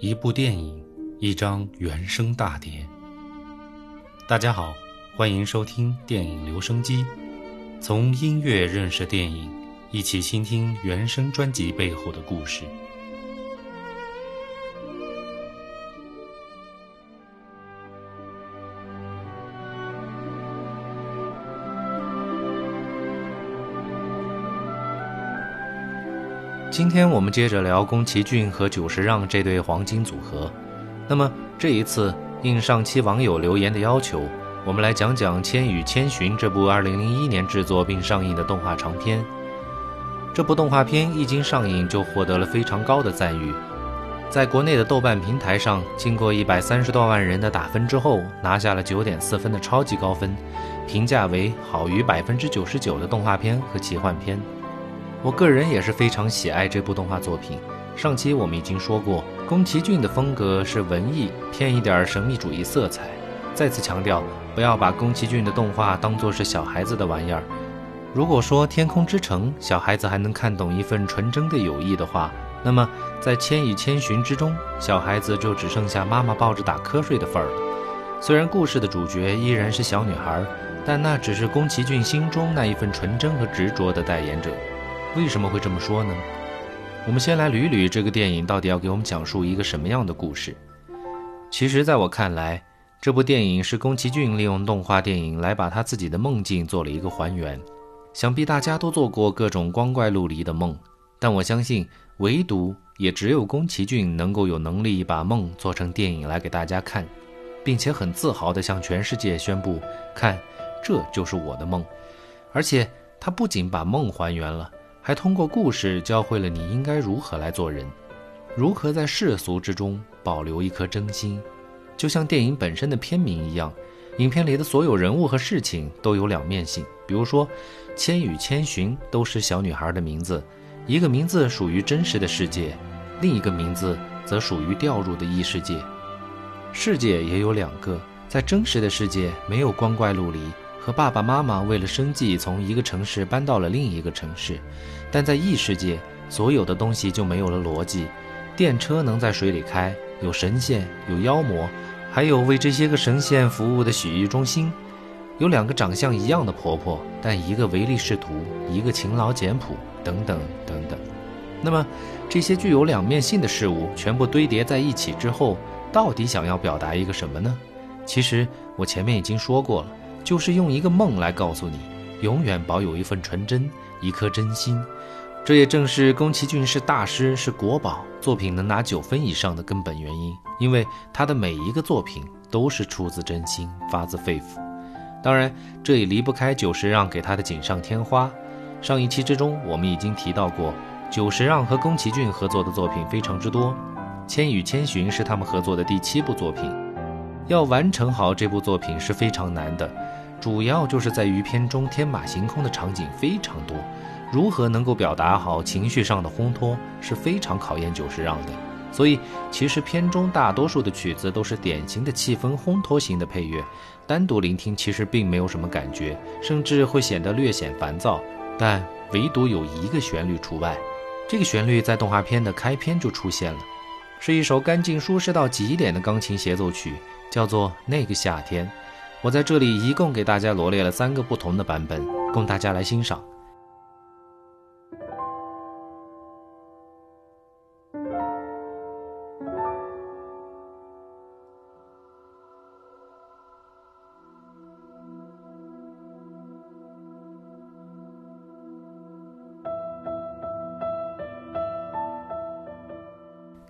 一部电影，一张原声大碟。大家好，欢迎收听电影留声机，从音乐认识电影，一起倾听原声专辑背后的故事。今天我们接着聊宫崎骏和久石让这对黄金组合。那么这一次应上期网友留言的要求，我们来讲讲《千与千寻》这部2001年制作并上映的动画长片。这部动画片一经上映就获得了非常高的赞誉，在国内的豆瓣平台上，经过一百三十多万人的打分之后，拿下了九点四分的超级高分，评价为好于百分之九十九的动画片和奇幻片。我个人也是非常喜爱这部动画作品。上期我们已经说过，宫崎骏的风格是文艺，偏一点神秘主义色彩。再次强调，不要把宫崎骏的动画当作是小孩子的玩意儿。如果说《天空之城》小孩子还能看懂一份纯真的友谊的话，那么在《千与千寻》之中，小孩子就只剩下妈妈抱着打瞌睡的份儿了。虽然故事的主角依然是小女孩，但那只是宫崎骏心中那一份纯真和执着的代言者。为什么会这么说呢？我们先来捋捋这个电影到底要给我们讲述一个什么样的故事。其实，在我看来，这部电影是宫崎骏利用动画电影来把他自己的梦境做了一个还原。想必大家都做过各种光怪陆离的梦，但我相信，唯独也只有宫崎骏能够有能力把梦做成电影来给大家看，并且很自豪地向全世界宣布：看，这就是我的梦。而且，他不仅把梦还原了。还通过故事教会了你应该如何来做人，如何在世俗之中保留一颗真心。就像电影本身的片名一样，影片里的所有人物和事情都有两面性。比如说，千与千寻都是小女孩的名字，一个名字属于真实的世界，另一个名字则属于掉入的异世界。世界也有两个，在真实的世界没有光怪陆离。和爸爸妈妈为了生计从一个城市搬到了另一个城市，但在异世界，所有的东西就没有了逻辑。电车能在水里开，有神仙，有妖魔，还有为这些个神仙服务的洗浴中心。有两个长相一样的婆婆，但一个唯利是图，一个勤劳简朴，等等等等。那么，这些具有两面性的事物全部堆叠在一起之后，到底想要表达一个什么呢？其实我前面已经说过了。就是用一个梦来告诉你，永远保有一份纯真，一颗真心。这也正是宫崎骏是大师，是国宝，作品能拿九分以上的根本原因。因为他的每一个作品都是出自真心，发自肺腑。当然，这也离不开久石让给他的锦上添花。上一期之中，我们已经提到过，久石让和宫崎骏合作的作品非常之多，《千与千寻》是他们合作的第七部作品。要完成好这部作品是非常难的。主要就是在于片中天马行空的场景非常多，如何能够表达好情绪上的烘托是非常考验久石让的。所以，其实片中大多数的曲子都是典型的气氛烘托型的配乐，单独聆听其实并没有什么感觉，甚至会显得略显烦躁。但唯独有一个旋律除外，这个旋律在动画片的开篇就出现了，是一首干净舒适到极点的钢琴协奏曲，叫做《那个夏天》。我在这里一共给大家罗列了三个不同的版本，供大家来欣赏。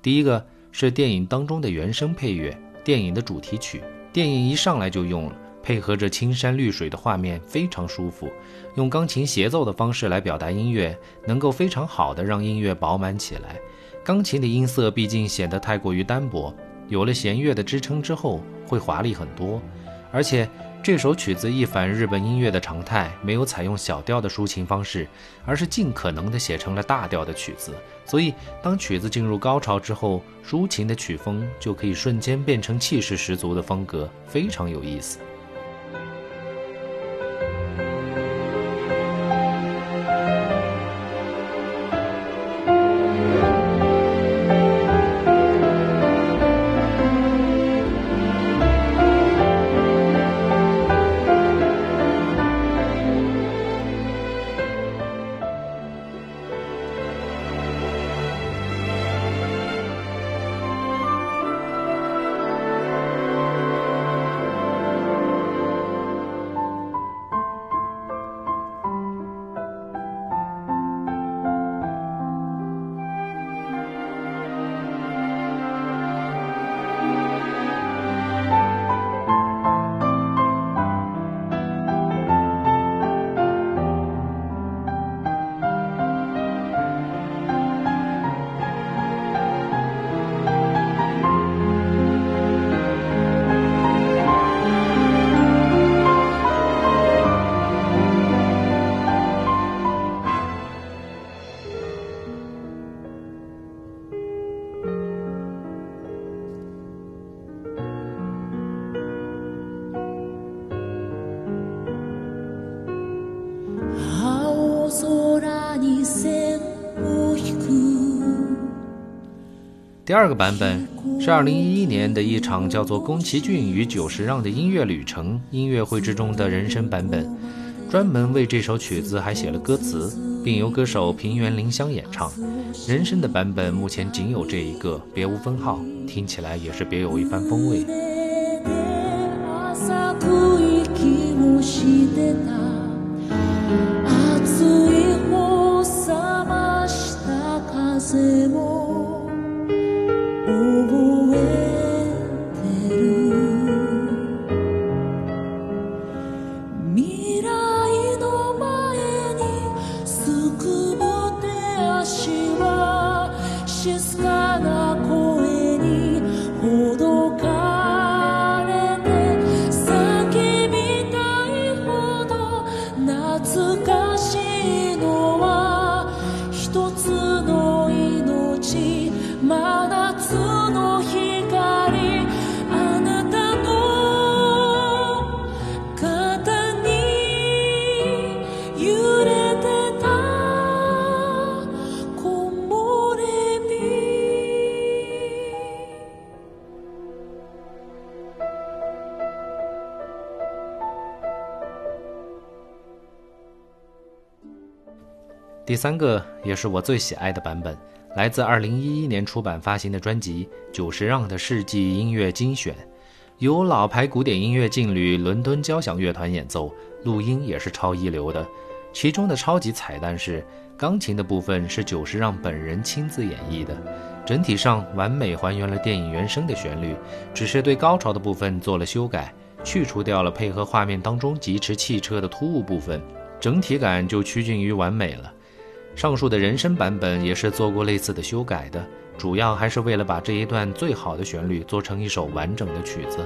第一个是电影当中的原声配乐，电影的主题曲。电影一上来就用了，配合着青山绿水的画面，非常舒服。用钢琴协奏的方式来表达音乐，能够非常好的让音乐饱满起来。钢琴的音色毕竟显得太过于单薄，有了弦乐的支撑之后，会华丽很多，而且。这首曲子一反日本音乐的常态，没有采用小调的抒情方式，而是尽可能的写成了大调的曲子。所以，当曲子进入高潮之后，抒情的曲风就可以瞬间变成气势十足的风格，非常有意思。第二个版本是2011年的一场叫做宫崎骏与久石让的音乐旅程音乐会之中的人声版本，专门为这首曲子还写了歌词，并由歌手平原绫香演唱。人声的版本目前仅有这一个，别无分号，听起来也是别有一番风味。懐かしいのは第三个也是我最喜爱的版本，来自2011年出版发行的专辑《久石让的世纪音乐精选》，由老牌古典音乐劲旅伦敦交响乐团演奏，录音也是超一流的。其中的超级彩蛋是，钢琴的部分是久石让本人亲自演绎的，整体上完美还原了电影原声的旋律，只是对高潮的部分做了修改，去除掉了配合画面当中疾驰汽车的突兀部分，整体感就趋近于完美了。上述的人声版本也是做过类似的修改的，主要还是为了把这一段最好的旋律做成一首完整的曲子。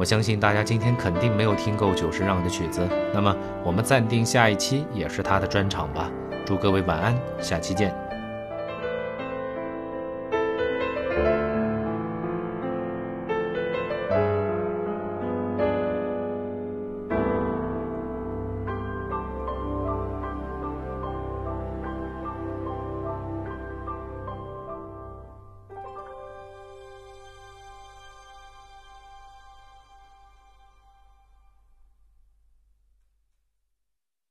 我相信大家今天肯定没有听够久石让的曲子，那么我们暂定下一期也是他的专场吧。祝各位晚安，下期见。